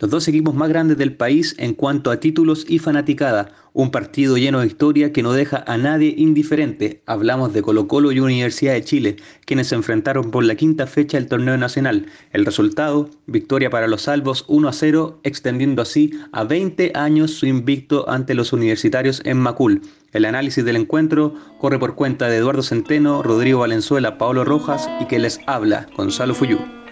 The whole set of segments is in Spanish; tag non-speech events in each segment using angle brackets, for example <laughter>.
los dos equipos más grandes del país en cuanto a títulos y fanaticada, un partido lleno de historia que no deja a nadie indiferente. Hablamos de Colo Colo y Universidad de Chile, quienes se enfrentaron por la quinta fecha del torneo nacional. El resultado, victoria para los salvos 1 a 0, extendiendo así a 20 años su invicto ante los universitarios en Macul. El análisis del encuentro corre por cuenta de Eduardo Centeno, Rodrigo Valenzuela, Paolo Rojas y que les habla, Gonzalo Fuyú.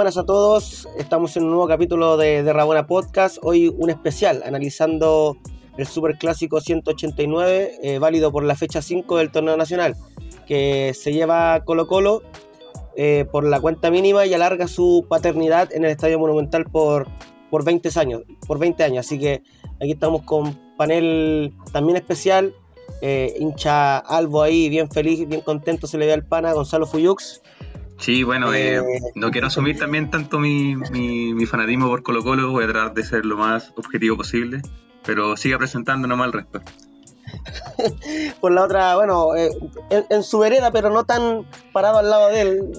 Buenas a todos, estamos en un nuevo capítulo de, de Rabona Podcast, hoy un especial analizando el Super Clásico 189, eh, válido por la fecha 5 del torneo nacional, que se lleva Colo Colo eh, por la cuenta mínima y alarga su paternidad en el Estadio Monumental por, por, 20 años, por 20 años, así que aquí estamos con panel también especial, eh, hincha Albo ahí, bien feliz, bien contento, se le ve al pana, Gonzalo Fuyux. Sí, bueno, eh, eh, no quiero asumir también tanto mi, mi, fanatismo por Colo Colo, voy a tratar de ser lo más objetivo posible, pero siga presentando nomás el resto. <laughs> por la otra, bueno, eh, en, su vereda, pero no tan parado al lado de él,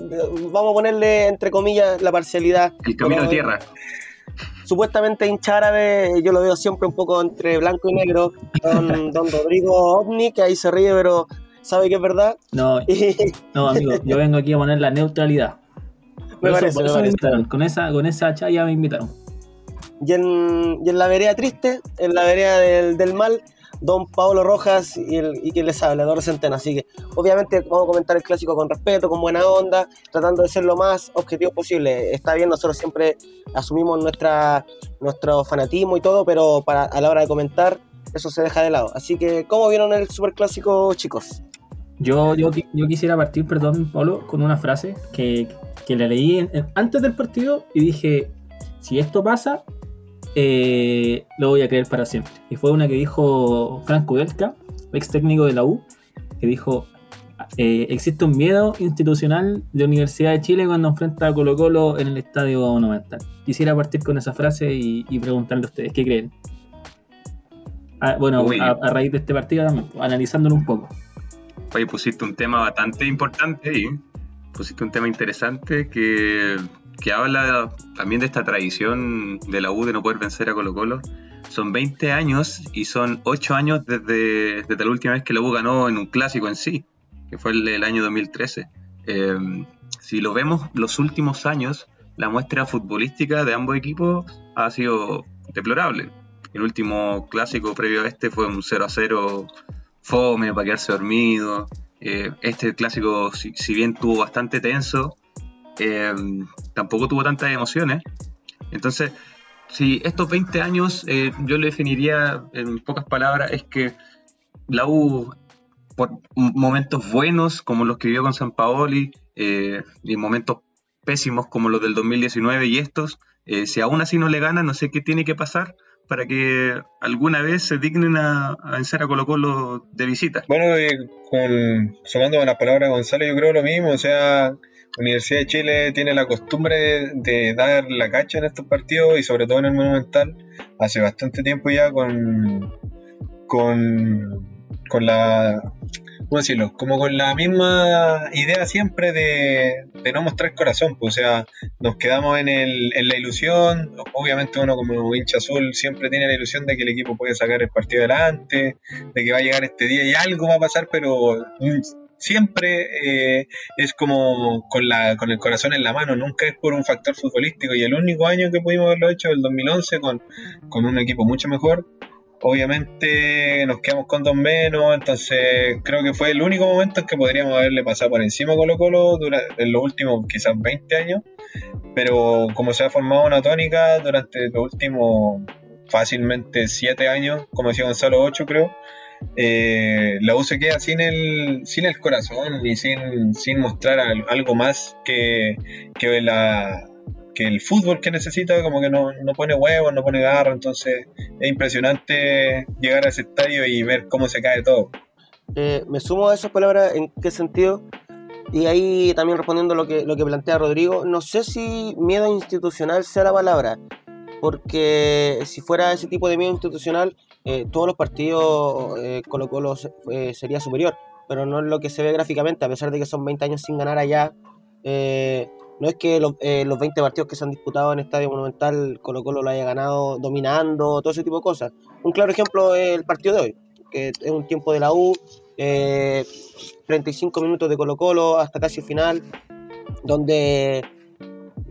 vamos a ponerle entre comillas la parcialidad. El camino de tierra. Supuestamente hincha árabe, yo lo veo siempre un poco entre blanco y negro, don, <laughs> don Rodrigo Ovni, que ahí se ríe, pero sabe que es verdad. No, <laughs> no amigo, yo vengo aquí a poner la neutralidad. Me parece, me invitaron. Con esa, con esa chaya me invitaron. Y en, y en la vereda triste, en la vereda del, del mal, don Pablo Rojas y, el, y quien les habla, Don Centena. Así que, obviamente, vamos a comentar el clásico con respeto, con buena onda, tratando de ser lo más objetivo posible. Está bien, nosotros siempre asumimos nuestra, nuestro fanatismo y todo, pero para, a la hora de comentar, eso se deja de lado. Así que, ¿cómo vieron el superclásico, chicos? Yo, yo, yo quisiera partir, perdón, Pablo, con una frase que, que la leí antes del partido y dije, si esto pasa, eh, lo voy a creer para siempre. Y fue una que dijo Franco Belka, ex técnico de la U, que dijo, eh, existe un miedo institucional de Universidad de Chile cuando enfrenta a Colo Colo en el Estadio Monumental. Quisiera partir con esa frase y, y preguntarle a ustedes, ¿qué creen? Ah, bueno, a, a, raíz de este partido también, analizándolo un poco. Oye, pusiste un tema bastante importante ahí. Pusiste un tema interesante que, que habla también de esta tradición de la U de no poder vencer a Colo Colo. Son 20 años y son 8 años desde, desde la última vez que la U ganó en un clásico en sí, que fue el, el año 2013. Eh, si lo vemos los últimos años, la muestra futbolística de ambos equipos ha sido deplorable. El último clásico previo a este fue un 0 a 0 fome, para quedarse dormido. Eh, este clásico, si, si, bien tuvo bastante tenso, eh, tampoco tuvo tantas emociones. Entonces, si estos 20 años eh, yo lo definiría en pocas palabras, es que la U, por momentos buenos como los que vivió con San Paoli, y momentos pésimos como los del 2019 y estos, si aún así no le gana, no sé qué tiene que pasar para que alguna vez se dignen a, a vencer a Colo Colo de visita. Bueno, con, sumando a las palabras de Gonzalo, yo creo lo mismo, o sea, Universidad de Chile tiene la costumbre de, de, dar la cacha en estos partidos y sobre todo en el Monumental, hace bastante tiempo ya con, con, con la ¿cómo decirlo? Como con la misma idea siempre de, de no mostrar corazón, pues, o sea, nos quedamos en, el, en la ilusión, obviamente uno como hincha azul siempre tiene la ilusión de que el equipo puede sacar el partido adelante, de que va a llegar este día y algo va a pasar, pero siempre eh, es como con, la, con el corazón en la mano, nunca es por un factor futbolístico y el único año que pudimos haberlo hecho el 2011 con, con un equipo mucho mejor obviamente nos quedamos con dos menos, entonces creo que fue el único momento en que podríamos haberle pasado por encima a Colo Colo en los últimos quizás 20 años, pero como se ha formado una tónica durante los últimos fácilmente 7 años, como decía Gonzalo 8 creo, eh, la U se queda sin el, sin el corazón y sin, sin mostrar algo más que, que la, el fútbol que necesita como que no, no pone huevos, no pone garra, entonces es impresionante llegar a ese estadio y ver cómo se cae todo. Eh, me sumo a esas palabras, ¿en qué sentido? Y ahí también respondiendo lo que, lo que plantea Rodrigo, no sé si miedo institucional sea la palabra, porque si fuera ese tipo de miedo institucional, eh, todos los partidos eh, sería superior, pero no es lo que se ve gráficamente, a pesar de que son 20 años sin ganar allá. No es que los 20 partidos que se han disputado en Estadio Monumental Colo Colo lo haya ganado dominando, todo ese tipo de cosas. Un claro ejemplo es el partido de hoy, que es un tiempo de la U, 35 minutos de Colo Colo hasta casi el final, donde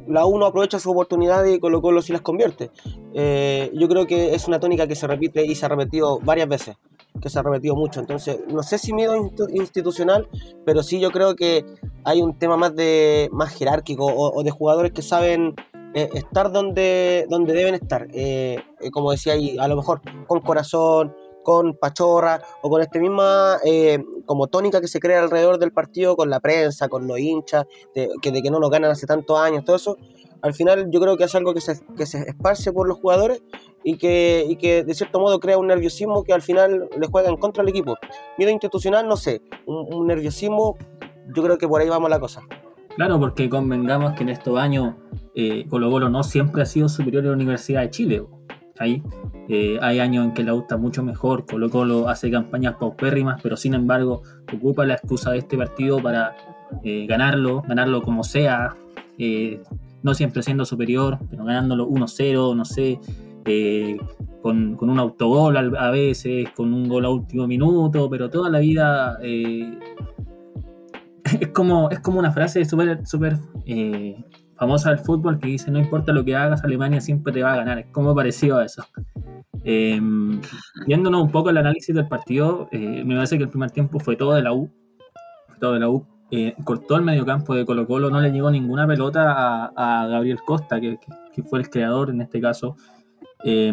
la U no aprovecha su oportunidad y Colo Colo sí las convierte. Eh, yo creo que es una tónica que se repite y se ha repetido varias veces, que se ha repetido mucho. Entonces, no sé si miedo institucional, pero sí yo creo que hay un tema más de más jerárquico o, de jugadores que saben eh, estar donde, donde deben estar. Eh, como decía ahí, a lo mejor con corazón, con pachorra o con esta misma eh, como tónica que se crea alrededor del partido con la prensa, con los hinchas, de que, de que no nos ganan hace tantos años, todo eso, al final yo creo que es algo que se, que se esparce por los jugadores y que, y que de cierto modo crea un nerviosismo que al final le juega en contra al equipo. Miedo institucional, no sé, un, nerviosismo, yo creo que por ahí vamos la cosa. Claro, porque convengamos que en estos años eh, Colo Colo no siempre ha sido superior a la Universidad de Chile ahí. Eh, hay años en que la está mucho mejor, Colo Colo hace campañas paupérrimas, pero sin embargo ocupa la excusa de este partido para eh, ganarlo, ganarlo como sea, no siempre siendo superior, pero ganándolo 1-0, no sé, con, un autogol a veces, con un gol a último minuto, pero toda la vida <laughs> es, como, es como una frase súper super, famosa del fútbol que dice no importa lo que hagas, Alemania siempre te va a ganar. Es como parecido a eso. Em, viéndonos un poco el análisis del partido, eh, me parece que el primer tiempo fue todo de la U. Todo de la U. Eh, cortó el mediocampo de Colo Colo, no le llegó ninguna pelota a, Gabriel Costa, que, fue el creador en este caso. Eh,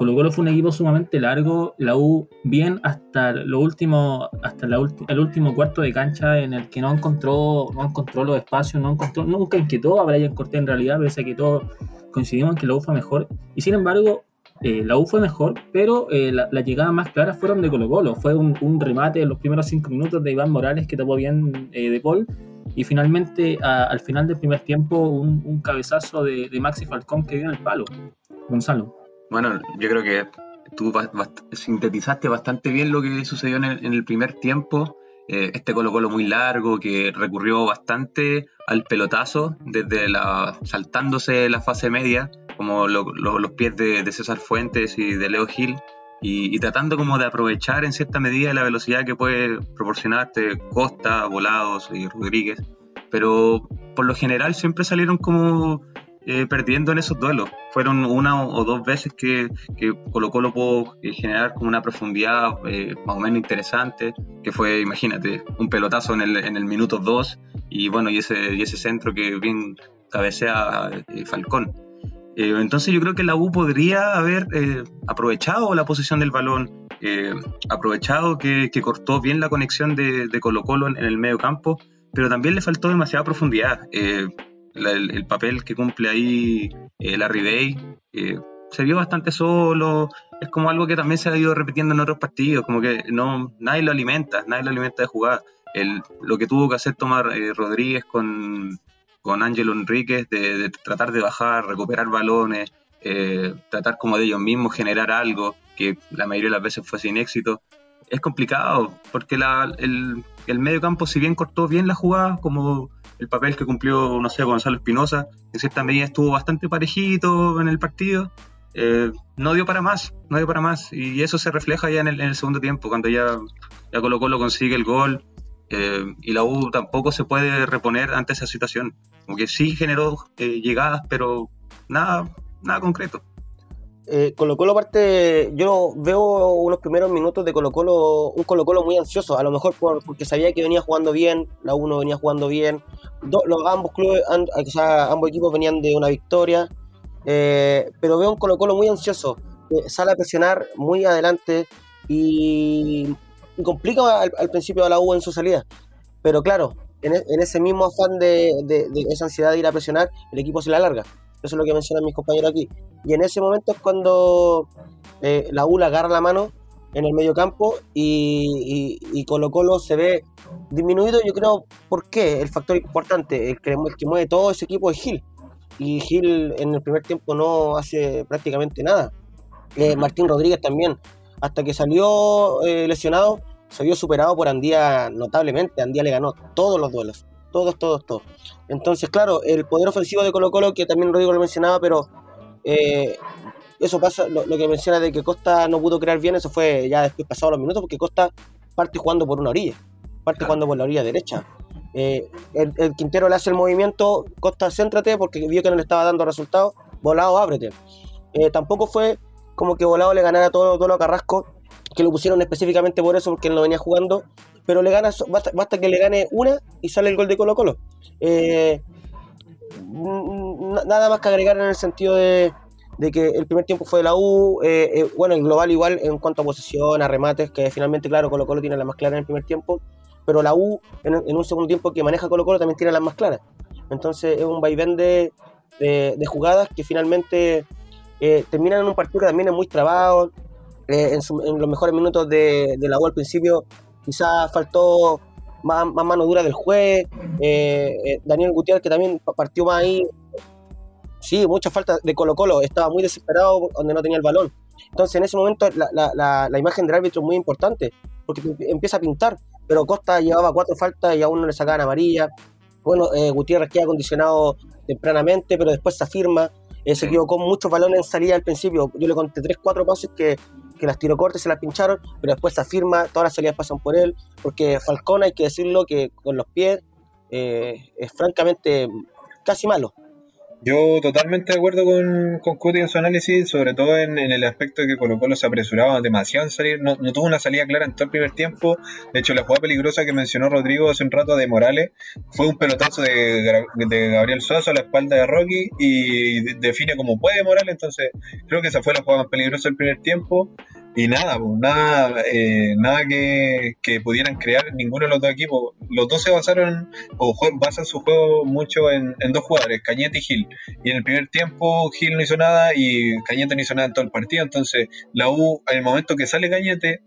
Colo Colo fue un equipo sumamente largo, la U bien hasta lo último, hasta el último cuarto de cancha en el que no encontró, no encontró los espacios, no encontró, nunca inquietó a Brian Cortés en realidad, pese a que todos coincidimos en que la U fue mejor. Y sin embargo, eh, la U fue mejor, pero eh, las la llegadas más claras fueron de Colo Colo. Fue un, remate en los primeros cinco minutos de Iván Morales que tapó bien eh, de Paul. Y finalmente, al final del primer tiempo, un, cabezazo de, Maxi Falcón que dio en el palo. Gonzalo. Bueno, yo creo que tú sintetizaste bastante bien lo que sucedió en el, primer tiempo. Eh, este Colo Colo muy largo que recurrió bastante al pelotazo desde la saltándose la fase media, como los pies de, César Fuentes y de Leo Gil, y, tratando como de aprovechar en cierta medida la velocidad que puede proporcionarte Costa, Volados y Rodríguez. Pero por lo general siempre salieron como eh, perdiendo en esos duelos. Fueron una o dos veces que, que Colo Colo pudo eh, generar como una profundidad eh, más o menos interesante, que fue, imagínate, un pelotazo en el, en el minuto 2 y bueno, y ese, y ese centro que bien cabecea Falcón. Entonces yo creo que la U podría haber aprovechado la posición del balón, aprovechado que, cortó bien la conexión de, de Colo Colo en, el medio campo, pero también le faltó demasiada profundidad el, papel que cumple ahí eh, Larry Day. se vio bastante solo, es como algo que también se ha ido repitiendo en otros partidos, como que no nadie lo alimenta, nadie lo alimenta de jugar. El, lo que tuvo que hacer Tomar eh, Rodríguez con, con Ángelo Enríquez, de, tratar de bajar, recuperar balones, eh, tratar como de ellos mismos generar algo, que la mayoría de las veces fue sin éxito, es complicado, porque el, el medio campo, si bien cortó bien la jugada, como el papel que cumplió, no sé, Gonzalo Espinosa, en cierta medida estuvo bastante parejito en el partido, eh, no dio para más, no dio para más. Y eso se refleja ya en el, segundo tiempo, cuando ya, ya Colo Colo consigue el gol eh, y la U tampoco se puede reponer ante esa situación. Como que sí generó eh, llegadas, pero nada, nada concreto eh, Colo Colo aparte, yo veo unos primeros minutos de Colo Colo, un Colo Colo muy ansioso, a lo mejor porque sabía que venía jugando bien, la uno venía jugando bien, los, ambos clubes, ambos equipos venían de una victoria, eh, pero veo un Colo Colo muy ansioso, sale a presionar muy adelante y, complica al, principio a la U en su salida, pero claro, en, e, ese mismo afán de, de, esa ansiedad de ir a presionar, el equipo se la alarga. Eso es lo que mencionan mis compañeros aquí. Y en ese momento es cuando eh, la ULA agarra la mano en el medio campo y, y, Colo Colo se ve disminuido. Yo creo, ¿por qué? El factor importante, el que, el que mueve todo ese equipo es Gil. Y Gil en el primer tiempo no hace prácticamente nada. Eh, Martín Rodríguez también, hasta que salió eh, lesionado, se vio superado por Andía notablemente. Andía le ganó todos los duelos, todos, todos, todos. Entonces, claro, el poder ofensivo de Colo Colo, que también Rodrigo lo mencionaba, pero eh, eso pasa, lo, que menciona de que Costa no pudo crear bien, eso fue ya después pasado los minutos, porque Costa parte jugando por una orilla, parte jugando por la orilla derecha. Eh, el, Quintero le hace el movimiento, Costa, céntrate, porque vio que no le estaba dando resultados, volado, ábrete. Eh, tampoco fue como que volado le ganara todo, todo a Carrasco, que lo pusieron específicamente por eso, porque él no venía jugando, pero le gana, basta, que le gane una y sale el gol de Colo Colo. Eh, nada más que agregar en el sentido de, que el primer tiempo fue de la U, bueno, en global igual en cuanto a posesión, a remates, que finalmente, claro, Colo Colo tiene la más clara en el primer tiempo, pero la U en, un segundo tiempo que maneja Colo Colo también tiene las más claras. Entonces es un vaivén de, de, jugadas que finalmente eh, terminan en un partido que también es muy trabado. Eh, en, los mejores minutos de, la U al principio quizás faltó más, mano dura del juez. Eh, Daniel Gutiérrez que también partió más ahí. Sí, mucha falta de Colo Colo. Estaba muy desesperado donde no tenía el balón. Entonces en ese momento la, la, la imagen del árbitro es muy importante porque empieza a pintar pero Costa llevaba cuatro faltas y aún no le sacaban amarilla. Bueno, eh, Gutiérrez queda condicionado tempranamente, pero después se afirma. Eh, se equivocó muchos balones en salida al principio. Yo le conté tres, cuatro pases que, que las tiró cortes, se las pincharon, pero después se afirma, todas las salidas pasan por él, porque Falcón, hay que decirlo, que con los pies eh, es francamente casi malo. Yo totalmente de acuerdo con, con Cuti en su análisis, sobre todo en, el aspecto de que Colo Colo se apresuraba demasiado en salir, no, tuvo una salida clara en todo el primer tiempo, de hecho la jugada peligrosa que mencionó Rodrigo hace un rato de Morales fue un pelotazo de, Gabriel Suazo a la espalda de Rocky y define como puede Morales, entonces creo que esa fue la jugada más peligrosa del primer tiempo y nada, pues, nada, eh, nada que, pudieran crear ninguno de los dos equipos. Los dos se basaron o basan su juego mucho en, dos jugadores, Cañete y Gil. Y en el primer tiempo Gil no hizo nada y Cañete no hizo nada en todo el partido. Entonces la U, en el momento que sale Cañete,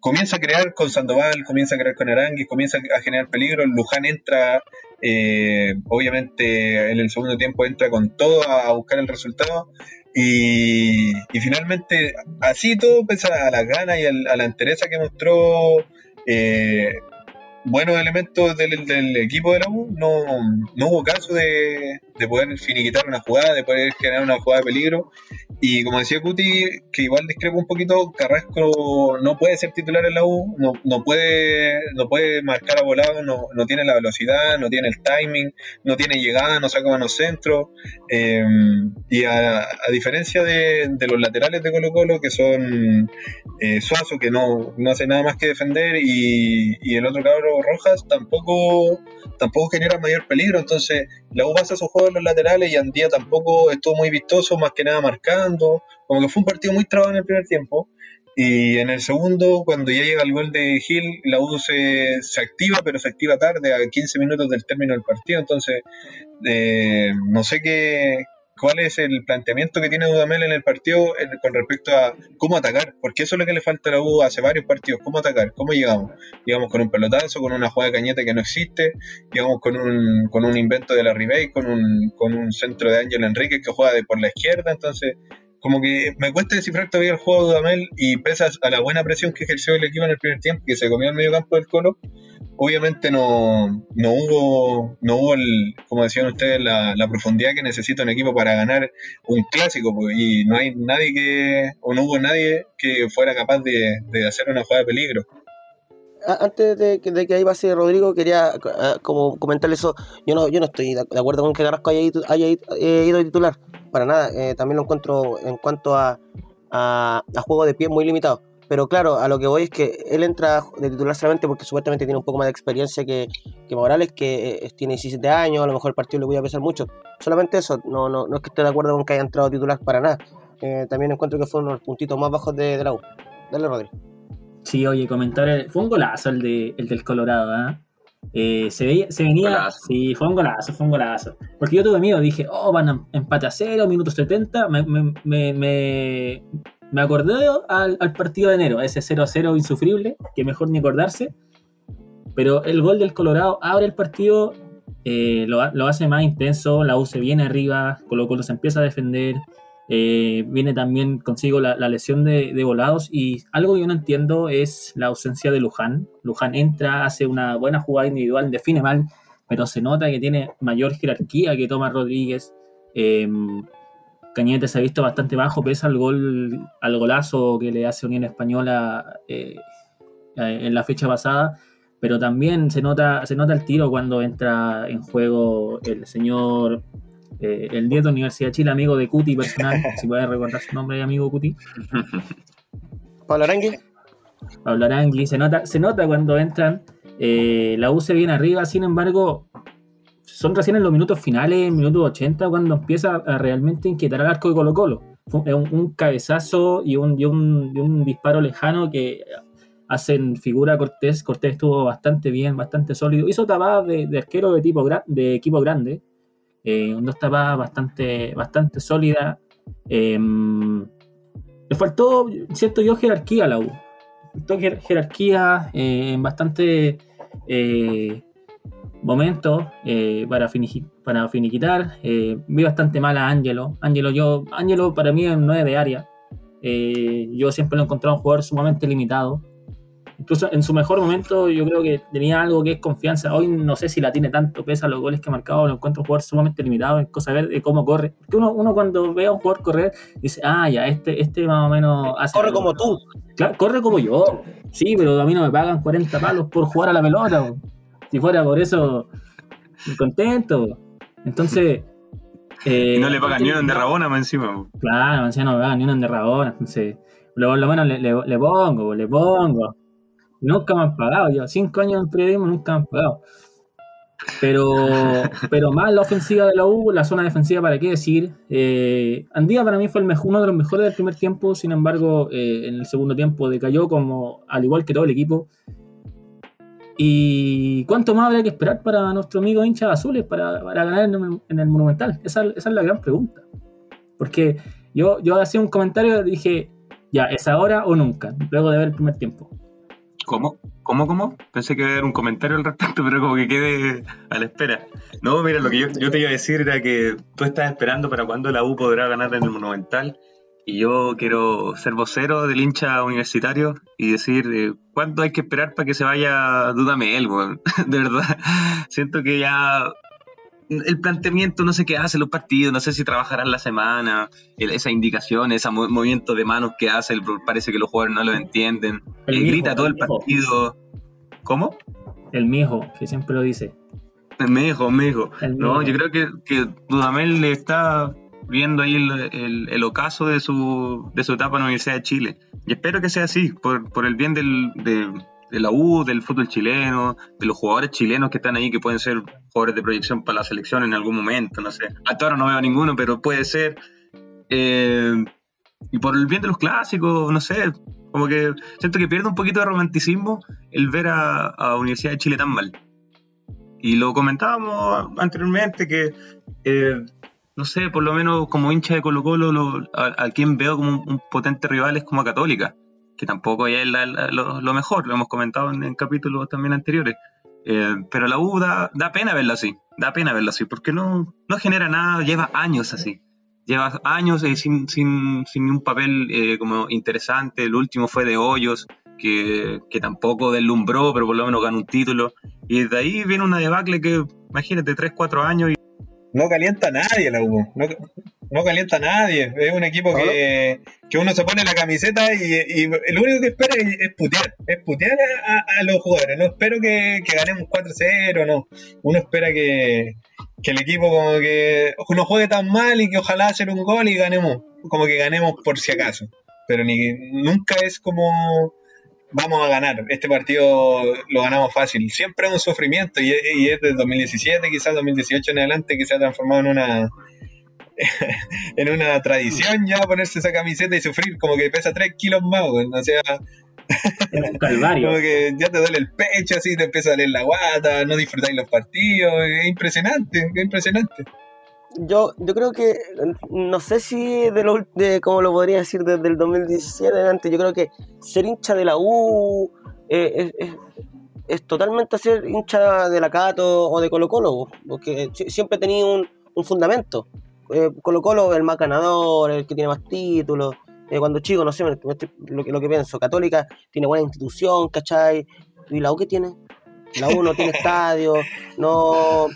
comienza a crear con Sandoval, comienza a crear con Aranguis, comienza a generar peligro. Luján entra, eh, obviamente en el segundo tiempo entra con todo a buscar el resultado y, finalmente, así todo, pese a la gana y a la entereza que mostró eh, buenos elementos del, equipo de la U, no, no hubo caso de, de, poder finiquitar una jugada, de poder generar una jugada de peligro. Y como decía Cuti, que igual discrepo un poquito, Carrasco no puede ser titular en la U, no, no, puede, no puede marcar a volado, no, no tiene la velocidad, no tiene el timing, no tiene llegada, no saca manos centro. Eh, y a, a diferencia de, de, los laterales de Colo Colo, que son eh, Suazo, que no, no hace nada más que defender, y, y el otro cabro Rojas tampoco, tampoco genera mayor peligro. Entonces, la U basa su juego en los laterales y Andía tampoco estuvo muy vistoso, más que nada marcando. Como que fue un partido muy trabado en el primer tiempo. Y en el segundo, cuando ya llega el gol de Gil, la U se, se activa, pero se activa tarde, a 15 minutos del término del partido. Entonces, eh, no sé qué, cuál es el planteamiento que tiene Dudamel en el partido con respecto a cómo atacar, porque eso es lo que le falta a la U hace varios partidos, cómo atacar, cómo llegamos. Llegamos con un pelotazo, con una jugada de cañete que no existe, llegamos con un, con un invento de la Ribey, con un, con un centro de Ángel Enrique que juega de por la izquierda, entonces como que me cuesta descifrar todavía el juego de Dudamel y pese a la buena presión que ejerció el equipo en el primer tiempo, que se comió el medio campo del Colo, obviamente no, no hubo, no hubo el, como decían ustedes, la, profundidad que necesita un equipo para ganar un clásico, pues, y no hay nadie que, o no hubo nadie que fuera capaz de, hacer una jugada de peligro. Antes de que, de que ahí pase Rodrigo, quería como comentarle eso. Yo no, yo no estoy de acuerdo con que Carrasco haya, haya ido titular, para nada. Eh, también lo encuentro en cuanto a, a, a juego de pie muy limitado. Pero claro, a lo que voy es que él entra de titular solamente porque supuestamente tiene un poco más de experiencia que, que Morales, que eh, tiene 17 años, a lo mejor el partido le voy a pesar mucho. Solamente eso, no, no, no es que esté de acuerdo con que haya entrado titular para nada. Eh, también encuentro que fue uno de los puntitos más bajos de, la U. Dale, Rodri. Sí, oye, comentar, fue un golazo el, de, el del Colorado, ¿eh? Eh, se, veía, se venía. Sí, fue un golazo, fue un golazo. Porque yo tuve miedo, dije, oh, van a empate a cero, minutos 70. Me, me, me, me acordé al, partido de enero, ese 0-0 insufrible, que mejor ni acordarse. Pero el gol del Colorado abre el partido, eh, lo, hace más intenso, la U se viene arriba, Colo Colo se empieza a defender. Eh, viene también consigo la, lesión de, volados y algo que yo no entiendo es la ausencia de Luján. Luján entra, hace una buena jugada individual, define mal, pero se nota que tiene mayor jerarquía que Tomás Rodríguez. Em, Cañete se ha visto bastante bajo, pese al gol, al golazo que le hace Unión Española eh, en la fecha pasada, pero también se nota, se nota el tiro cuando entra en juego el señor, eh, el 10 de Universidad de Chile, amigo de Cuti personal, <laughs> si puede recordar su nombre, amigo Cuti. Pablo Arangui. Pablo Arangui, se nota, se nota cuando entran, eh, la U se viene arriba, sin embargo, son recién en los minutos finales, minutos 80, cuando empieza a realmente inquietar al arco de Colo Colo. Un, un cabezazo y un, y un, y un disparo lejano que hacen figura a Cortés. Cortés estuvo bastante bien, bastante sólido. Hizo tapadas de, arquero de, tipo de equipo grande. Eh, dos tapadas bastante, bastante sólida. Em, le faltó, siento yo, jerarquía a la U. Faltó jerarquía eh, en bastante eh, momentos eh, para, para finiquitar. vi bastante mal a Ángelo. Ángelo, yo, Ángelo para mí es un 9 de área. yo siempre lo he encontrado un jugador sumamente limitado incluso en su mejor momento yo creo que tenía algo que es confianza. Hoy no sé si la tiene tanto, pese a los goles que ha marcado, lo encuentro un jugador sumamente limitado, en cosa de ver de cómo corre. Porque uno, uno cuando ve a un jugador correr, dice, ah, ya, este, este más o menos hace Corre como tú. Claro, corre como yo. Sí, pero a mí no me pagan 40 palos por jugar a la pelota. Si fuera por eso, contento. Entonces... Eh, <laughs> y no le pagan ni una en derrabona más encima. Claro, encima no me pagan ni una en derrabona. Entonces, lo, lo menos le, le, le pongo, le pongo. Nunca me han pagado, yo cinco años en periodismo nunca me han pagado. Pero, <laughs> pero más la ofensiva de la U, la zona defensiva, ¿para qué decir? Eh, Andía para mí fue el mejor, uno de los mejores del primer tiempo, sin embargo, eh, en el segundo tiempo decayó como al igual que todo el equipo. ¿Y cuánto más habría que esperar para nuestro amigo hincha azules para, para ganar en el, Monumental? Esa, esa, es la gran pregunta. Porque yo, yo hacía un comentario y dije, ya, ¿es ahora o nunca? Luego de ver el primer tiempo. ¿Cómo? ¿Cómo, cómo? Pensé que iba a haber un comentario al respecto, pero como que quede a la espera. No, mira, lo que yo, te iba a decir era que tú estás esperando para cuándo la U podrá ganar en el Monumental. Y yo quiero ser vocero del hincha universitario y decir eh, cuánto hay que esperar para que se vaya Dudamel, <laughs> de verdad. Siento que ya el planteamiento, no sé qué hace los partidos, no sé si trabajarán la semana, esa indicación, ese movimiento de manos que hace, parece que los jugadores no lo entienden, el grita todo el, partido. ¿Cómo? El mijo, que siempre lo dice. El mijo, mijo. no, yo creo que, que Dudamel le está viendo ahí el, ocaso de su, de su etapa en la Universidad de Chile. Y espero que sea así, por, por el bien del, de, de la U, del fútbol chileno, de los jugadores chilenos que están ahí, que pueden ser jugadores de proyección para la selección en algún momento, no sé. Hasta ahora no veo a ninguno, pero puede ser. Eh, y por el bien de los clásicos, no sé, como que siento que pierde un poquito de romanticismo el ver a, Universidad de Chile tan mal. Y lo comentábamos anteriormente que, eh, no sé, por lo menos como hincha de Colo Colo, a, quien veo como un, un potente rival es como a Católica que tampoco es lo, mejor, lo hemos comentado en, capítulos también anteriores. Eh, pero la U da, pena verlo así, da pena verlo así, porque no, no genera nada, lleva años así. Lleva años eh, sin, sin, sin, un papel eh, como interesante. El último fue de Hoyos, que, que, tampoco deslumbró, pero por lo menos ganó un título. Y de ahí viene una debacle que, imagínate, 3, 4 años. Y... No calienta a nadie la U. No, no calienta a nadie. Es un equipo que, que uno se pone la camiseta y, lo único que espera es, putear. Es putear a, los jugadores. No espero que, ganemos 4-0, no. Uno espera que, el equipo como que no juegue tan mal y que ojalá hacer un gol y ganemos. Como que ganemos por si acaso. Pero ni, nunca es como vamos a ganar. Este partido lo ganamos fácil. Siempre es un sufrimiento y, y es del 2017, quizás 2018 en adelante, que se ha transformado en una <laughs> en una tradición ya ponerse esa camiseta y sufrir como que pesa 3 kilos más, o sea, calvario. <laughs> como que ya te duele el pecho, así te empieza a doler la guata, no disfrutáis los partidos, es impresionante, es impresionante. Yo, yo creo que, no sé si de, lo, de como lo podría decir desde el 2017 adelante, yo creo que ser hincha de la U eh, es, totalmente ser hincha de la Cato o de Colo Colo, porque siempre tenido un, un fundamento eh, Colo Colo el más ganador, el que tiene más títulos. Eh, cuando chico, no sé, lo que, lo que pienso, Católica tiene buena institución, ¿cachai? ¿Y la U qué tiene? La U no tiene <laughs> estadio, no,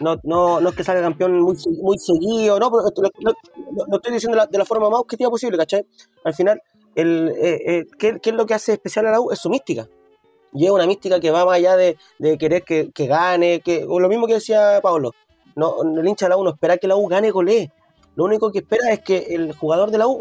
no, no, no es que salga campeón muy, muy seguido, no, pero lo, estoy diciendo de la, forma más objetiva posible, ¿cachai? Al final, el, eh, eh, ¿qué, ¿qué, es lo que hace especial a la U? Es su mística. Y es una mística que va más allá de, de querer que, que, gane, que, o lo mismo que decía Pablo, no, el hincha de la U no espera que la U gane golee. Lo único que espera es que el jugador de la U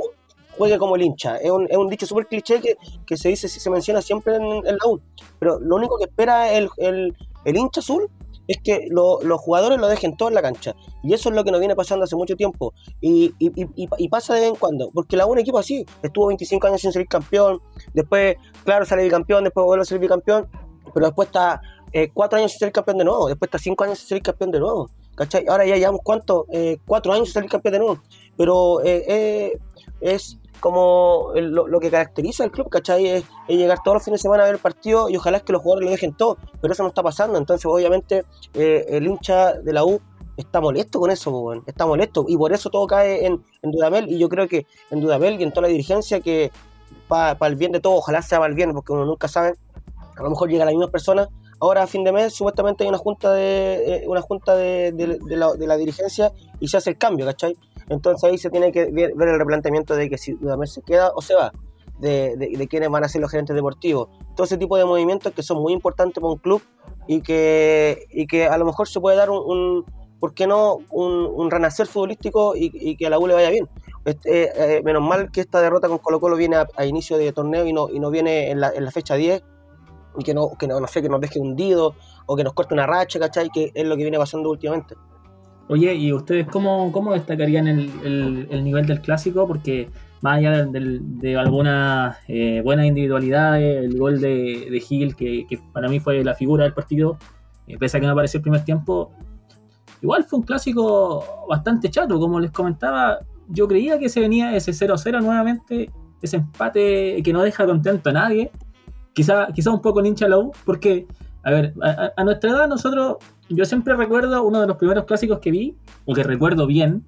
juegue como el hincha. Es un, es un dicho súper cliché que, que, se dice, se menciona siempre en, en, la U. Pero lo único que espera el, el, el hincha azul es que los jugadores lo dejen todo en la cancha. Y eso es lo que nos viene pasando hace mucho tiempo. Y, y, pasa de vez en cuando. Porque la un equipo así, estuvo 25 años sin ser campeón, después, claro, sale bicampeón, después vuelve a ser bicampeón, pero después está eh, 4 años sin ser campeón de nuevo, después está 5 años sin ser campeón de nuevo. ¿Cachai? Ahora ya llevamos cuánto, eh, 4 años sin ser campeón de nuevo. Pero eh, eh, es como lo, que caracteriza al club, ¿cachai? Es, llegar todos los fines de semana a ver el partido y ojalá es que los jugadores lo dejen todo, pero eso no está pasando, entonces obviamente eh, el hincha de la U está molesto con eso, está molesto y por eso todo cae en, en, Dudamel y yo creo que en Dudamel y en toda la dirigencia que para el bien de todos, ojalá sea para el bien, porque uno nunca sabe, a lo mejor llega la misma persona. Ahora a fin de mes supuestamente hay una junta de eh, una junta de, de la dirigencia y se hace el cambio, ¿cachai? Entonces ahí se tiene que ver, el replanteamiento de que si Dudamel se queda o se va, de, de, quiénes van a ser los gerentes deportivos. Todo ese tipo de movimientos que son muy importantes para un club y que, y que a lo mejor se puede dar un, ¿por qué no? Un, renacer futbolístico y, que a la U le vaya bien. Este, eh, menos mal que esta derrota con Colo Colo viene a, inicio de torneo y no, y no viene en la, en la fecha 10 y que no, que no, no sé, que nos deje hundido o que nos corte una racha, ¿cachai? Que es lo que viene pasando últimamente. Oye, ¿y ustedes cómo, cómo destacarían el, el, nivel del clásico? Porque más allá de, de, algunas eh, buenas individualidades, el gol de, de Gil, que, para mí fue la figura del partido, eh, pese a que no apareció el primer tiempo, igual fue un clásico bastante chato, como les comentaba. Yo creía que se venía ese 0-0 nuevamente, ese empate que no deja contento a nadie. Quizá, quizá un poco hincha la U, porque, a ver, a nuestra edad nosotros yo siempre recuerdo uno de los primeros clásicos que vi, o que recuerdo bien,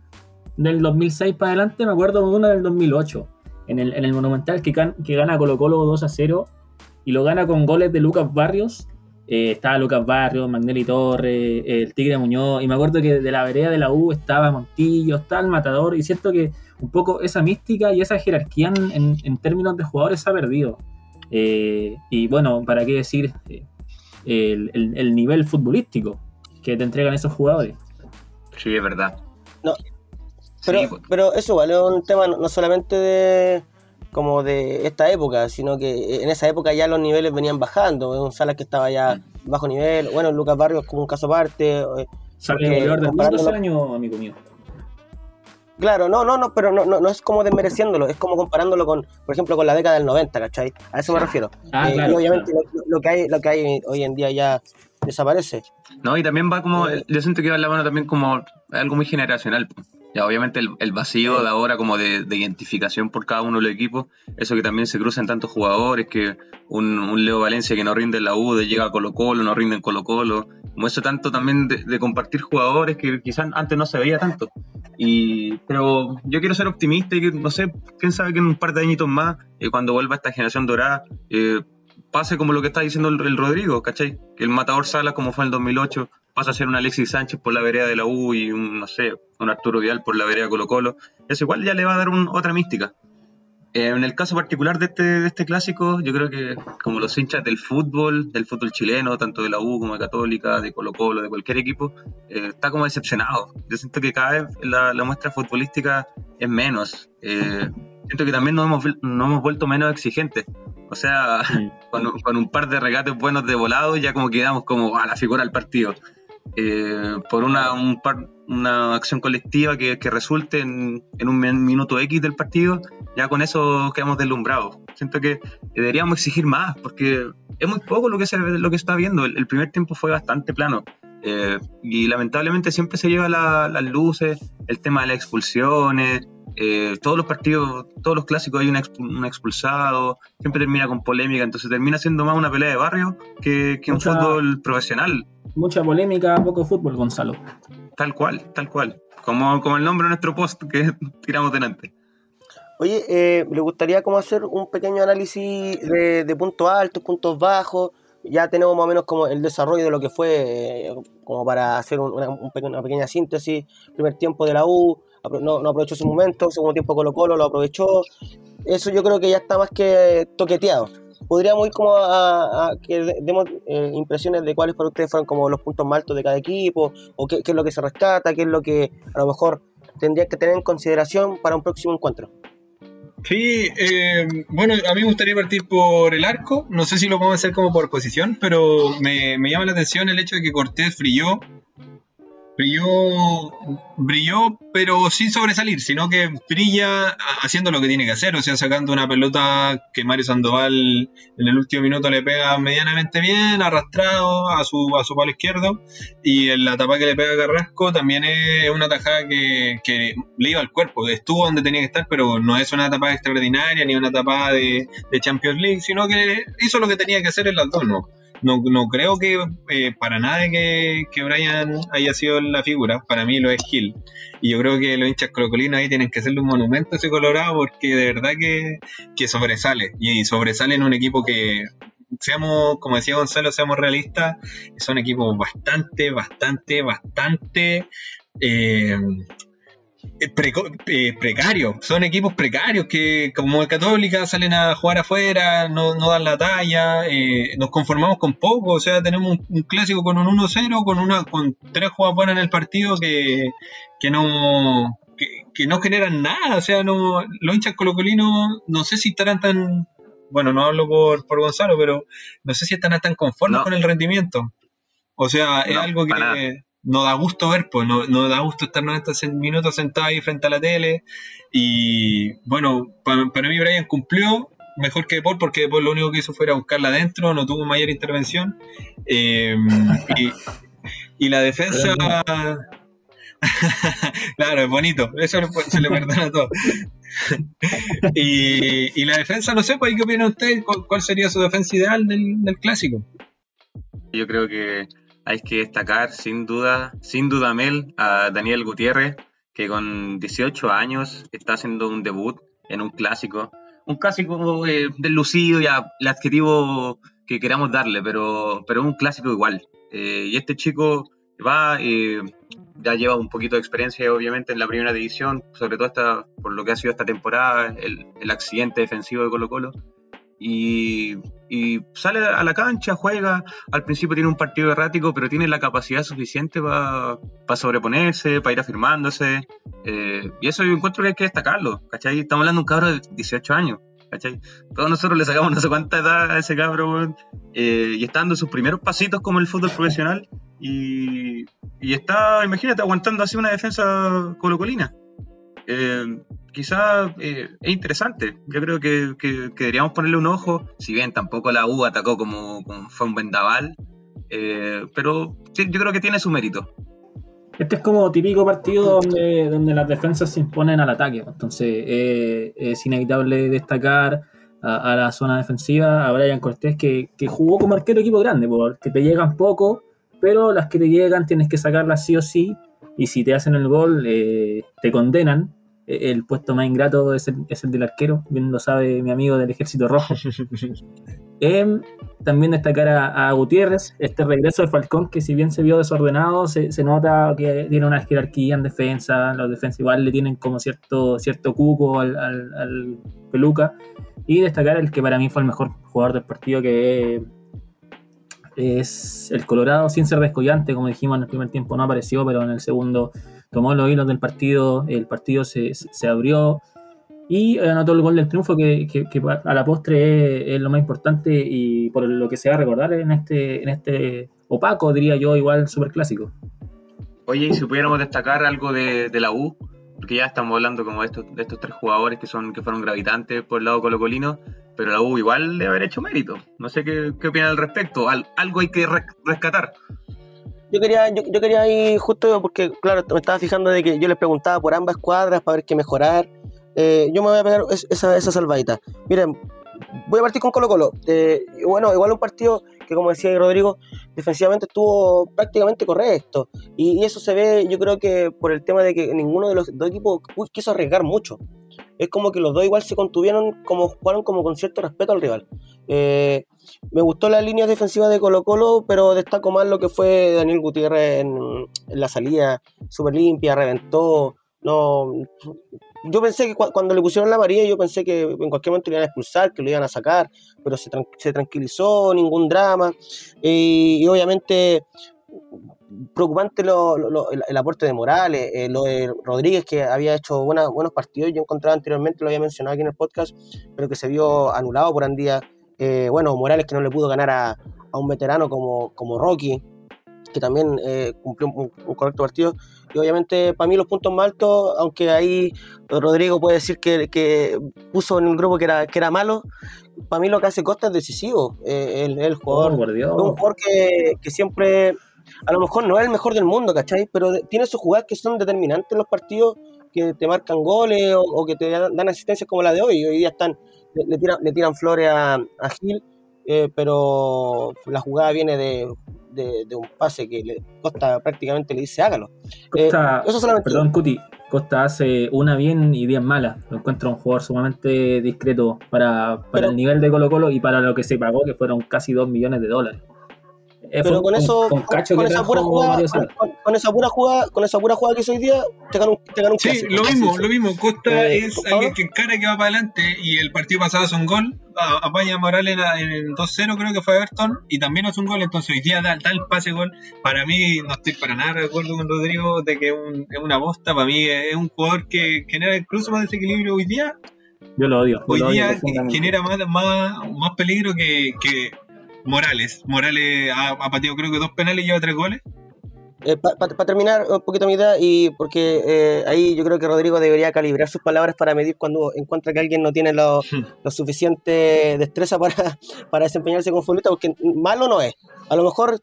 del 2006 para adelante, me acuerdo de uno del 2008, en el, en el Monumental que, que gana Colo Colo 2 a 0, y lo gana con goles de Lucas Barrios. Eh, estaba Lucas Barrios, Magnelli Torre, el Tigre Muñoz, y me acuerdo que de la vereda de la U estaba Montillo, estaba el Matador, y siento que un poco esa mística y esa jerarquía en, términos de jugadores se ha perdido. Eh, y bueno, para qué decir eh, el, el, nivel futbolístico que te entregan esos jugadores. Sí, es verdad. No, pero, pues. pero eso vale es un tema no solamente de como de esta época, sino que en esa época ya los niveles venían bajando. Un Salas que estaba ya mm. bajo nivel, bueno, Lucas Barrios como un caso aparte. Sale de años, amigo mío. Claro, no, no, no, pero no, no, no es como desmereciéndolo, es como comparándolo con, por ejemplo, con la década del 90, ¿cachai? A eso me refiero. Ah, eh, y obviamente lo, que hay, lo que hay hoy en día ya desaparece. No, y también va como, eh, yo siento que va la mano también como algo muy generacional. Ya, obviamente el, vacío de ahora como de, identificación por cada uno de los equipos, eso que también se cruza en tantos jugadores, que un, Leo Valencia que no rinde en la U, de llega a Colo Colo, no rinde en Colo Colo, como eso tanto también de, compartir jugadores que quizás antes no se veía tanto. Y, pero yo quiero ser optimista y que, no sé, quién sabe que en un par de añitos más, eh, cuando vuelva esta generación dorada, eh, pase como lo que está diciendo el, Rodrigo, ¿cachai? Que el matador Sala, como fue en el 2008, pasa a ser un Alexis Sánchez por la vereda de la U y un, no sé, un Arturo Vial por la vereda Colo Colo. Eso igual ya le va a dar otra mística. Eh, en el caso particular de este, de este clásico, yo creo que como los hinchas del fútbol, del fútbol chileno, tanto de la U como de Católica, de Colo Colo, de cualquier equipo, eh, está como decepcionado. Yo siento que cada vez la, muestra futbolística es menos. Eh, siento que también nos hemos, nos hemos vuelto menos exigentes. O sea, <laughs> con, un par de regates buenos de volado ya como quedamos como a la figura del partido. Eh, por una, un una acción colectiva que, resulte en, un minuto X del partido, ya con eso quedamos deslumbrados. Siento que deberíamos exigir más, porque es muy poco lo que se lo que está viendo. El, primer tiempo fue bastante plano. Eh, y lamentablemente siempre se lleva las luces, el tema de las expulsiones, eh, todos los partidos, todos los clásicos hay un, expulsado, siempre termina con polémica, entonces termina siendo más una pelea de barrio que, un fútbol profesional. Mucha polémica, poco fútbol, Gonzalo. Tal cual, tal cual. Como, como el nombre de nuestro post que <laughs> tiramos delante. Oye, eh, ¿le gustaría como hacer un pequeño análisis de, puntos altos, puntos bajos? Ya tenemos más o menos como el desarrollo de lo que fue, eh, como para hacer una, una, pequeña síntesis. Primer tiempo de la U, no, aprovechó su momento, segundo tiempo Colo Colo lo aprovechó. Eso yo creo que ya está más que toqueteado. Podríamos ir como a, que demos eh, impresiones de cuáles para ustedes fueron como los puntos más altos de cada equipo, o qué, qué es lo que se rescata, qué es lo que a lo mejor tendría que tener en consideración para un próximo encuentro. Sí, eh, bueno, a mí me gustaría partir por el arco. No sé si lo podemos hacer como por posición, pero me, llama la atención el hecho de que Cortés brilló brilló, brilló, pero sin sobresalir, sino que brilla haciendo lo que tiene que hacer, o sea, sacando una pelota que Mario Sandoval en el último minuto le pega medianamente bien, arrastrado a su, a su palo izquierdo, y en la tapa que le pega Carrasco también es una tajada que, le iba al cuerpo, estuvo donde tenía que estar, pero no es una tapa extraordinaria ni una tapa de, Champions League, sino que hizo lo que tenía que hacer en las dos. No, no creo que eh, para nada que, que, Brian haya sido la figura, para mí lo es Gil. Y yo creo que los hinchas colocolinos ahí tienen que hacerle un monumento a ese Colorado porque de verdad que, que sobresale. Y sobresale en un equipo que, seamos, como decía Gonzalo, seamos realistas, son equipos bastante, bastante, bastante eh, eh, eh, precarios, son equipos precarios que como el Católica salen a jugar afuera, no, dan la talla, eh, nos conformamos con poco, o sea, tenemos un, clásico con un 1-0, con una con tres jugadas buenas en el partido que, no que, no generan nada, o sea, no los hinchas colocolinos no sé si estarán tan bueno, no hablo por, por Gonzalo, pero no sé si están tan conformes con el rendimiento. O sea, es algo que no da gusto ver, pues no, no, da gusto estar 90 minutos sentado ahí frente a la tele. Y bueno, para, mí Brian cumplió mejor que Paul porque Paul lo único que hizo fue ir a buscarla adentro, no tuvo mayor intervención. Em, y, la defensa... <laughs> claro, es bonito, eso se le perdona todo. y, y, la defensa, no sé, pues, ¿qué opina usted? ¿Cuál, sería su defensa ideal del, del clásico? Yo creo que hay que destacar sin duda, sin duda Mel, a Daniel Gutiérrez, que con 18 años está haciendo un debut en un clásico. Un clásico eh, deslucido, ya el adjetivo que queramos darle, pero, pero un clásico igual. Eh, y este chico va, eh, ya lleva un poquito de experiencia obviamente en la primera división, sobre todo esta, por lo que ha sido esta temporada, el, el accidente defensivo de Colo Colo y, sale a la cancha, juega, al principio tiene un partido errático, pero tiene la capacidad suficiente para sobreponerse, para ir afirmándose, eh, y eso yo encuentro que hay que destacarlo, ¿cachai? Estamos hablando de un cabro de 18 años, ¿cachai? Todos nosotros le sacamos no sé cuánta edad a ese cabro, eh, y está dando sus primeros pasitos como el fútbol profesional, y, y está, imagínate, aguantando así una defensa colocolina. Eh, quizá eh, es interesante. Yo creo que, deberíamos ponerle un ojo, si bien tampoco la U atacó como, fue un vendaval, eh, pero yo creo que tiene su mérito. Este es como típico partido donde, las defensas se imponen al ataque. Entonces es inevitable destacar a, la zona defensiva, a Brian Cortés, que, que jugó como arquero equipo grande, porque te llegan poco, pero las que te llegan tienes que sacarlas sí o sí. Y si te hacen el gol, te condenan el puesto más ingrato es el, del arquero, bien lo sabe mi amigo del Ejército Rojo. <laughs> Em, también destacar a, Gutiérrez, este regreso de Falcón, que si bien se vio desordenado, se, nota que tiene una jerarquía en defensa, los defensas igual le tienen como cierto, cierto cuco al, peluca. Y destacar el que para mí fue el mejor jugador del partido, que es el Colorado, sin ser descollante, como dijimos en el primer tiempo, no apareció, pero en el segundo tomó los hilos del partido, el partido se, abrió y anotó el gol del triunfo que, a la postre es, lo más importante y por lo que se va a recordar en este, en este opaco, diría yo, igual super clásico. Oye, y si pudiéramos destacar algo de, la U, porque ya estamos hablando como de estos, de estos tres jugadores que son que fueron gravitantes por el lado colocolino, pero la U igual debe haber hecho mérito. No sé qué, qué opinan al respecto. algo hay que rescatar. Yo quería, yo, yo, quería ir justo porque, claro, me estaba fijando de que yo les preguntaba por ambas cuadras para ver qué mejorar. Eh, yo me voy a pegar esa, esa salvadita. Miren, voy a partir con Colo Colo. Eh, bueno, igual un partido que, como decía Rodrigo, defensivamente estuvo prácticamente correcto. Y, y, eso se ve, yo creo que por el tema de que ninguno de los dos equipos quiso arriesgar mucho. Es como que los dos igual se contuvieron, como jugaron como con cierto respeto al rival. Eh, me gustó la línea defensiva de Colo Colo, pero destaco más lo que fue Daniel Gutiérrez en, la salida, súper limpia, reventó. No, yo pensé que cu cuando le pusieron la amarilla, yo pensé que en cualquier momento le iban a expulsar, que lo iban a sacar, pero se, se tranquilizó, ningún drama. Y obviamente preocupante lo, lo, el, el, aporte de Morales, eh, lo de Rodríguez, que había hecho buena, buenos partidos, yo encontraba anteriormente, lo había mencionado aquí en el podcast, pero que se vio anulado por Andía. Eh, bueno, Morales que no le pudo ganar a, a un veterano como, como Rocky, que también eh, cumplió un, un, correcto partido. Y obviamente, para mí, los puntos más altos, aunque ahí Rodrigo puede decir que, que puso en el grupo que era, que era malo, para mí lo que hace Costa es decisivo. Eh, el, el, jugador, oh, un jugador que, que siempre a lo mejor no es el mejor del mundo, ¿cachai? Pero tiene sus jugadas que son determinantes en los partidos, que te marcan goles o, o que te dan, dan, asistencias como la de hoy. Hoy día están, le, le, tiran, le tiran, flores a, a Gil, eh, pero la jugada viene de, de, de, un pase que le, Costa prácticamente le dice hágalo. Costa, eh, eso solamente. Perdón, Cuti. Costa hace una bien y diez malas. Lo encuentro un jugador sumamente discreto para, para pero, el nivel de Colo Colo y para lo que se pagó, que fueron casi 2 millones de dólares. Pero con eso, con, esa pura jugada, con, esa pura jugada, con esa pura jugada que hizo hoy día, te ganó, te ganó un Sí, clásico. lo mismo, lo mismo. Costa eh, es alguien que encara que va para adelante y el partido pasado hace un gol, apaña a Morales en, en 2-0 creo que fue Everton y también hace un gol, entonces hoy día da, da el pase gol. Para mí no estoy para nada de acuerdo con Rodrigo de que un, es una bosta, para mí es un jugador que genera incluso más desequilibrio hoy día. Yo lo odio. Hoy lo día odio genera más, más, más peligro que, que Morales. Morales ha, ha, pateado creo que dos penales y lleva tres goles. Eh, Para pa, pa terminar un poquito mi idea, y porque eh, ahí yo creo que Rodrigo debería calibrar sus palabras para medir cuando encuentra que alguien no tiene lo, <laughs> lo suficiente destreza para, <laughs> para desempeñarse como futbolista, porque malo no es. A lo mejor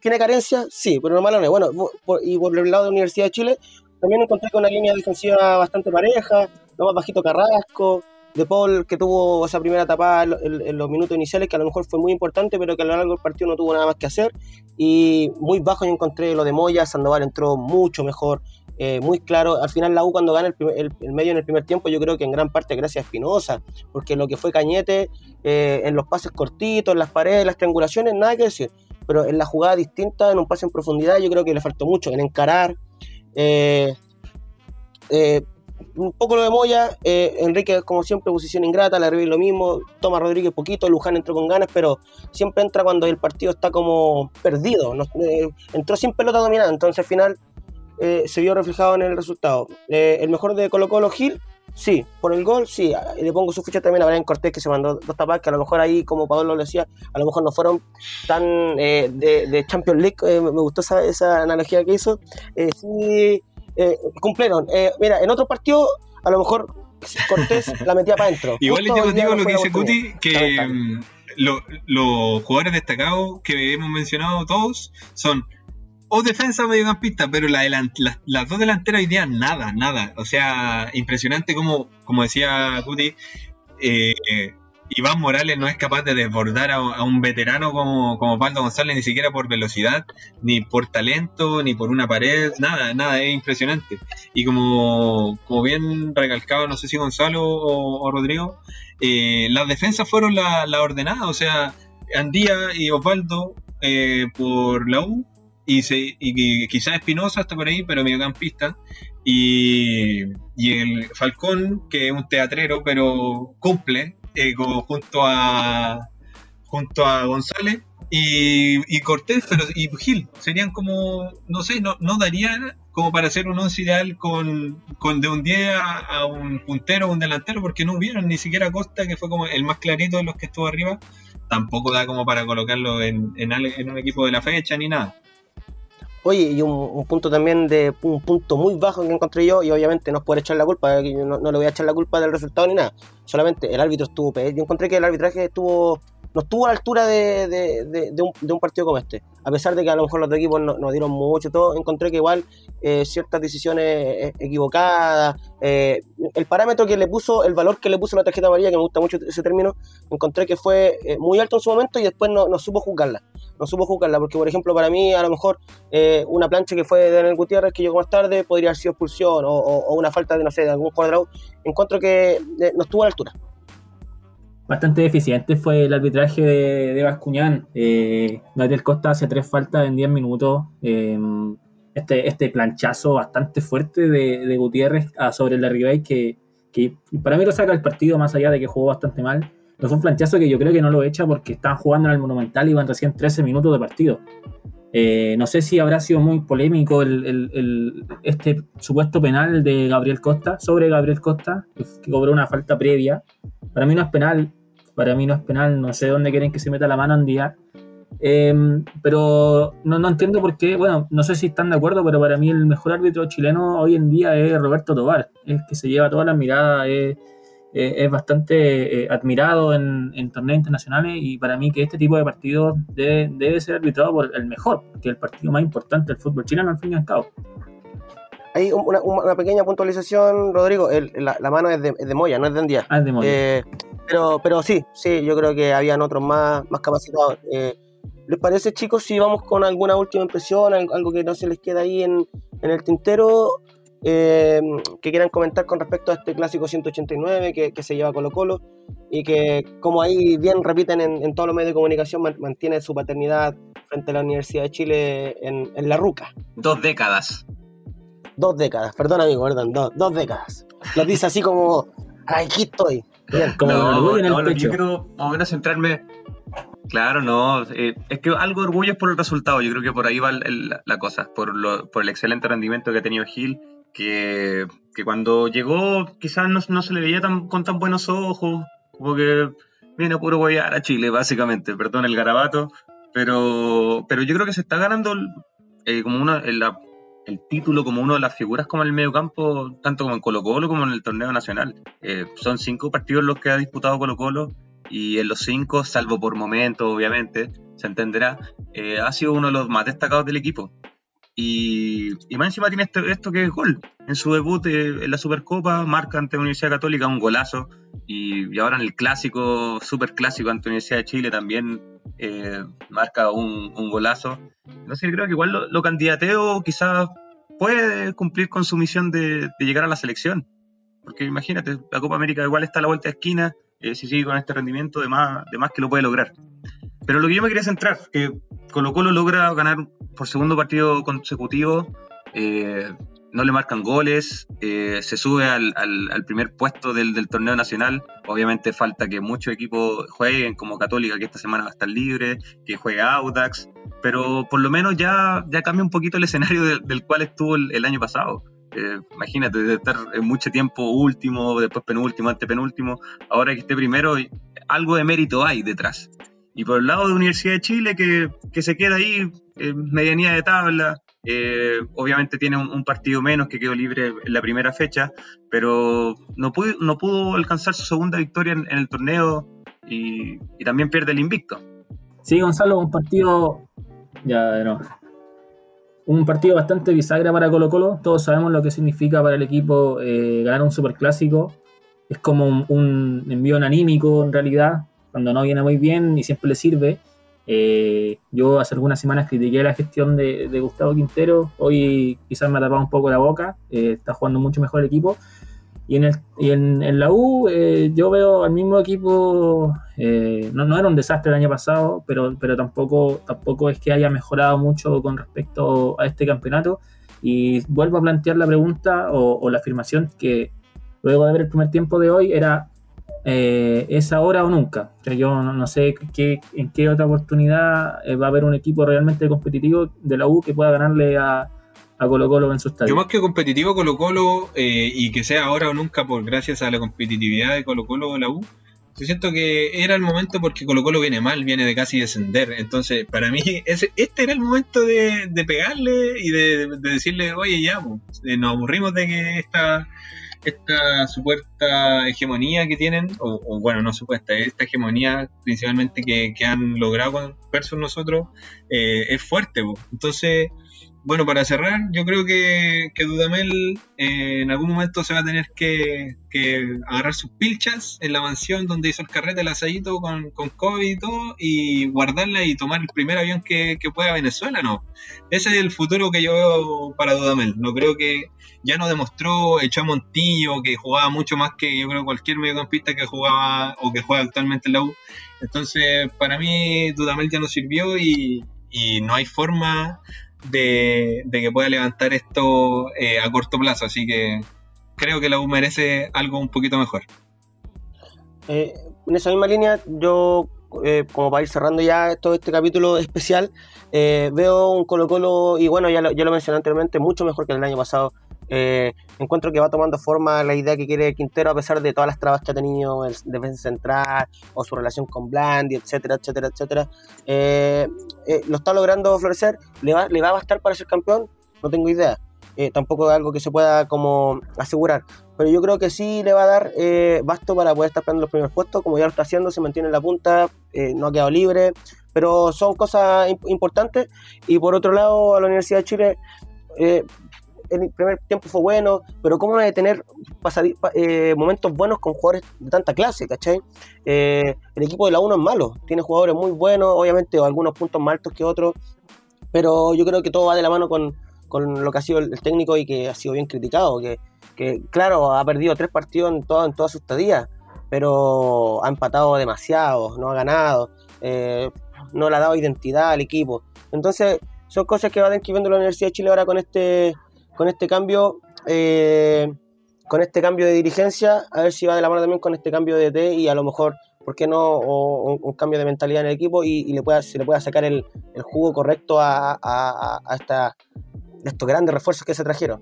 tiene carencia, sí, pero malo no es. Bueno, por, y por el lado de la Universidad de Chile, también encontré con una línea defensiva bastante pareja, lo más bajito Carrasco, de Paul que tuvo esa primera tapada en, los minutos iniciales, que a lo mejor fue muy importante, pero que a lo largo del partido no tuvo nada más que hacer. Y muy bajo yo encontré lo de Moya, Sandoval entró mucho mejor, eh, muy claro. Al final la U cuando gana el, el, el, medio en el primer tiempo, yo creo que en gran parte gracias a Espinosa, porque lo que fue Cañete eh, en los pases cortitos, en las paredes, las triangulaciones, nada que decir. Pero en la jugada distinta, en un pase en profundidad, yo creo que le faltó mucho, en encarar. Eh, eh, un poco lo de Moya, eh, Enrique como siempre posición ingrata, la lo mismo, Toma Rodríguez poquito, Luján entró con ganas, pero siempre entra cuando el partido está como perdido, no, eh, entró sin pelota dominada, entonces al final eh, se vio reflejado en el resultado. Eh, el mejor de Colo Colo Gil, sí, por el gol, sí, le pongo su ficha también a Brian Cortés que se mandó dos tapas, que a lo mejor ahí, como Pablo lo decía, a lo mejor no fueron tan de, de, Champions League, me gustó esa, esa, analogía que hizo, sí eh, cumplieron. Eh, mira, en otro partido, a lo mejor Cortés <laughs> la metía para adentro. Igual yo digo lo que dice Cuti, que um, los lo jugadores destacados que hemos mencionado todos son o defensa o mediocampista, pero la la, las dos delanteras hoy día nada, nada. O sea, impresionante como, como decía Cuti, eh, Iván Morales no es capaz de desbordar a, un veterano como, como González, ni siquiera por velocidad, ni por talento, ni por una pared, nada, nada, es impresionante. Y como, como bien recalcaba, no sé si Gonzalo o, Rodrigo, eh, las defensas fueron las la ordenadas, o sea, Andía y Osvaldo eh, por la U, y, se, y quizás Espinosa está por ahí, pero mediocampista, y, y el Falcón, que es un teatrero, pero cumple, eh, junto a junto a González y, Cortés pero, y Gil. Serían como no sé no, no darían como para hacer un once ideal con, con de un 10 a, a, un puntero o un delantero porque no hubieron ni siquiera Costa que fue como el más clarito de los que estuvo arriba. Tampoco da como para colocarlo en, en, en un equipo de la fecha ni nada Oye, y un, un, punto también de un punto muy bajo que encontré yo, y obviamente no es por echar la culpa, no, no, le voy a echar la culpa del resultado ni nada, solamente el árbitro estuvo, yo encontré que el arbitraje estuvo no estuvo a la altura de, de, un, partido como este. A pesar de que a lo mejor los dos equipos nos no dieron mucho, todo, encontré que igual eh, ciertas decisiones eh, equivocadas, eh, el parámetro que le puso, el valor que le puso la tarjeta amarilla, que me gusta mucho ese término, encontré que fue muy alto en su momento y después no, no, supo juzgarla. No supo juzgarla, porque por ejemplo, para mí, a lo mejor una plancha que fue de Daniel Gutiérrez, que llegó más tarde, podría haber sido expulsión o, una falta de, no sé, de algún cuadrado. Encuentro que no estuvo a la altura bastante deficiente fue el arbitraje de, de Bascuñán. Eh, Gabriel Costa hace tres faltas en 10 minutos. Eh, este, este planchazo bastante fuerte de, Gutiérrez sobre la Ribey que, que para mí lo saca el partido más allá de que jugó bastante mal. Pero fue un planchazo que yo creo que no lo echa porque están jugando en el Monumental y van recién 13 minutos de partido. Eh, no sé si habrá sido muy polémico el, este supuesto penal de Gabriel Costa sobre Gabriel Costa, que cobró una falta previa. Para mí no es penal, para mí no es penal, no sé dónde quieren que se meta la mano en día. Em, pero no, no, entiendo por qué, bueno, no sé si están de acuerdo, pero para mí el mejor árbitro chileno hoy en día es Roberto Tobar, es que se lleva todas las miradas, es, bastante eh, admirado en, en, torneos internacionales y para mí que este tipo de partidos debe, debe ser arbitrado por el mejor, que es el partido más importante del fútbol chileno al fin y al cabo. Hay una, una pequeña puntualización, Rodrigo. la, la, mano es de, es de, Moya, no es de Andía. Ah, es de Moya. Eh, pero, pero sí, sí, yo creo que habían otros más, más capacitados. Eh, ¿Les parece, chicos, si vamos con alguna última impresión, algo que no se les queda ahí en, en el tintero? Eh, que quieran comentar con respecto a este clásico 189 que, que, se lleva Colo Colo y que como ahí bien repiten en, en todos los medios de comunicación mantiene su paternidad frente a la Universidad de Chile en, en la Ruca. Dos décadas. Dos décadas, perdón amigo, perdón, dos, dos décadas. Lo dice así como, aquí estoy. como no, no, lo yo creo, más o menos centrarme Claro, no. Eh, es que algo de orgullo es por el resultado. Yo creo que por ahí va la cosa. Por, lo, por el excelente rendimiento que ha tenido Gil. Que, que cuando llegó quizás no, no, se le veía tan, con tan buenos ojos. Como que viene a puro guayar a Chile, básicamente. Perdón el garabato. Pero, pero yo creo que se está ganando eh, como la, el título como una de las figuras como en el medio campo, tanto como en Colo Colo como en el torneo nacional. Eh, son cinco partidos los que ha disputado Colo Colo y en los cinco, salvo por momentos obviamente, se entenderá, eh, ha sido uno de los más destacados del equipo. Y, y más encima tiene esto, que es gol. En su debut eh, en la Supercopa marca ante la Universidad Católica un golazo. Y, ahora en el clásico, super clásico ante la Universidad de Chile también marca un, un, golazo. Sé, creo que igual lo, lo candidateo quizás puede cumplir con su misión de, llegar a la selección. Porque imagínate, la Copa América igual está a la vuelta de esquina, eh, si sigue con este rendimiento, de más, de más que lo puede lograr. Pero lo que yo me quería centrar, que Colo Colo logra ganar por segundo partido consecutivo, eh, no le marcan goles, eh, se sube al, primer puesto del, torneo nacional. Obviamente falta que muchos equipos jueguen, como Católica, que esta semana va a estar libre, que juegue Audax, pero por lo menos ya, cambia un poquito el escenario del, cual estuvo el, año pasado. Eh, imagínate, de estar mucho tiempo último, después penúltimo, antepenúltimo, ahora que esté primero, algo de mérito hay detrás. Y por el lado de Universidad de Chile, que, que se queda ahí, medianía de tabla, eh, obviamente tiene un, partido menos que quedó libre en la primera fecha, pero no pudo, no pudo alcanzar su segunda victoria en, el torneo y, también pierde el invicto. Sí, Gonzalo, un partido. Ya, no. Un partido bastante bisagra para Colo Colo. Todos sabemos lo que significa para el equipo eh, ganar un superclásico. Es como un, un envío anímico en realidad, cuando no viene muy bien y siempre le sirve. Eh, yo hace algunas semanas critiqué la gestión de, Gustavo Quintero, hoy quizás me ha tapado un poco la boca, eh, está jugando mucho mejor el equipo. Y en, el, y en, la U eh, yo veo al mismo equipo, no, no, era un desastre el año pasado, pero, pero tampoco, tampoco es que haya mejorado mucho con respecto a este campeonato. Y vuelvo a plantear la pregunta o, o la afirmación que luego de ver el primer tiempo de hoy era eh, es ahora o nunca. yo no, sé qué, en qué otra oportunidad eh, va a haber un equipo realmente competitivo de la U que pueda ganarle a, Colo Colo en su estadio. Yo más que competitivo Colo Colo eh, y que sea ahora o nunca por gracias a la competitividad de Colo Colo de la U, yo siento que era el momento porque Colo Colo viene mal, viene de casi descender. Entonces, para mí, <laughs> ese, este era el momento de, pegarle y de, decirle, oye, ya, nos aburrimos de que esta esta supuesta hegemonía que tienen, o, bueno, no supuesta, esta hegemonía principalmente que, han logrado versus nosotros, eh, es fuerte. Entonces, bueno, para cerrar, yo creo que, Dudamel eh, en algún momento se va a tener que, agarrar sus pilchas en la mansión donde hizo el carrete, el asadito con, con COVID y todo, y guardarla y tomar el primer avión que, pueda a Venezuela, ¿no? Ese es el futuro que yo veo para Dudamel. No creo que ya no demostró, echó que jugaba mucho más que yo creo cualquier mediocampista que jugaba o que juega actualmente en la U. Entonces, para mí, Dudamel ya no sirvió y, y no hay forma de, que pueda levantar esto eh, a corto plazo. Así que creo que la U merece algo un poquito mejor. Eh, en esa misma línea, yo, eh, como para ir cerrando ya todo este capítulo especial, veo un Colo Colo, y bueno, ya lo, ya lo mencioné anteriormente, mucho mejor que el año pasado. Eh, encuentro que va tomando forma la idea que quiere Quintero a pesar de todas las trabas que ha tenido el defensa central o su relación con Blandi, etcétera, etcétera, etcétera. Eh, eh, lo está logrando florecer. ¿Le va, ¿Le va a bastar para ser campeón? No tengo idea. tampoco es algo que se pueda como asegurar. Pero yo creo que sí le va a dar basto para poder estar peleando los primeros puestos, como ya lo está haciendo, se mantiene en la punta, no ha quedado libre, pero son cosas importantes. Y por otro lado, a la Universidad de Chile el primer tiempo fue bueno, pero ¿cómo no de tener momentos buenos con jugadores de tanta clase, ¿cachai? Eh, el equipo de la 1 es malo, tiene jugadores muy buenos, obviamente algunos puntos más altos que otros, pero yo creo que todo va de la mano con, lo que ha sido el, técnico y que ha sido bien criticado, que, claro, ha perdido tres partidos en, todo, en toda su estadía, pero ha empatado demasiado, no ha ganado, eh, no le ha dado identidad al equipo. Entonces, son cosas que va describiendo la Universidad de Chile ahora con este con este cambio, eh, con este cambio de dirigencia, a ver si va de la mano también con este cambio de T y a lo mejor, ¿por qué no? un, cambio de mentalidad en el equipo y, le pueda, se le pueda sacar el, jugo correcto a, estos grandes refuerzos que se trajeron.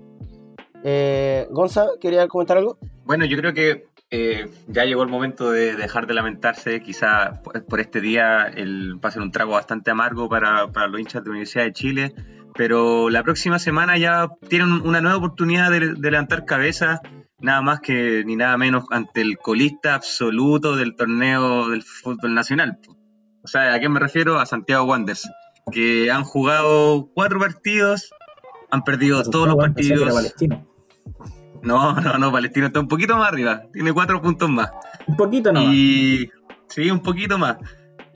Eh, Gonza, ¿quería comentar algo? Bueno, yo creo que eh, ya llegó el momento de dejar de lamentarse. Quizá por este día el, va a ser un trago bastante amargo para, para los hinchas de la Universidad de Chile pero la próxima semana ya tienen una nueva oportunidad de, levantar cabeza, nada más que ni nada menos ante el colista absoluto del torneo del fútbol nacional. O sea, ¿a qué me refiero? A Santiago Wanderers, que han jugado cuatro partidos, han perdido todos los partidos. No, no, no, Palestino está un poquito más arriba, tiene cuatro puntos más. Un poquito no. Y sí, un poquito más.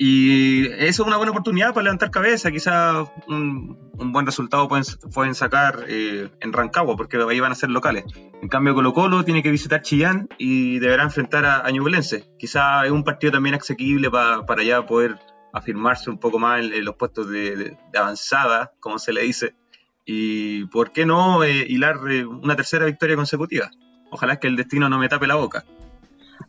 Y eso es una buena oportunidad para levantar cabeza. Quizás un, buen resultado pueden, sacar eh, en Rancagua, porque ahí van a ser locales. En cambio, Colo Colo tiene que visitar Chillán y deberá enfrentar a, a Ñublense. Quizás es un partido también asequible para, para ya poder afirmarse un poco más en, los puestos de, avanzada, como se le dice. Y por qué no eh, hilar eh, una tercera victoria consecutiva. Ojalá que el destino no me tape la boca.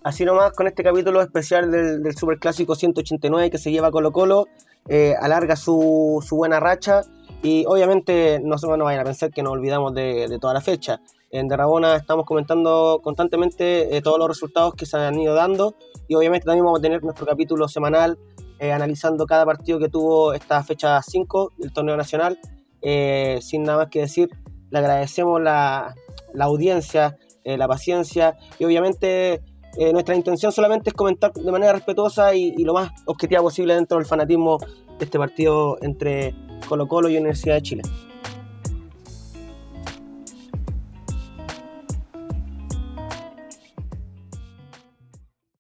Así nomás con este capítulo especial del, del Superclásico 189 que se lleva Colo Colo, eh, alarga su, buena racha y obviamente no, no vayan a pensar que nos olvidamos de, toda la fecha. En Derrabona estamos comentando constantemente eh, todos los resultados que se han ido dando y obviamente también vamos a tener nuestro capítulo semanal eh, analizando cada partido que tuvo esta fecha 5 del torneo nacional. sin nada más que decir, le agradecemos la, la audiencia, la paciencia y obviamente eh, nuestra intención solamente es comentar de manera respetuosa y, lo más objetiva posible dentro del fanatismo de este partido entre Colo Colo y Universidad de Chile.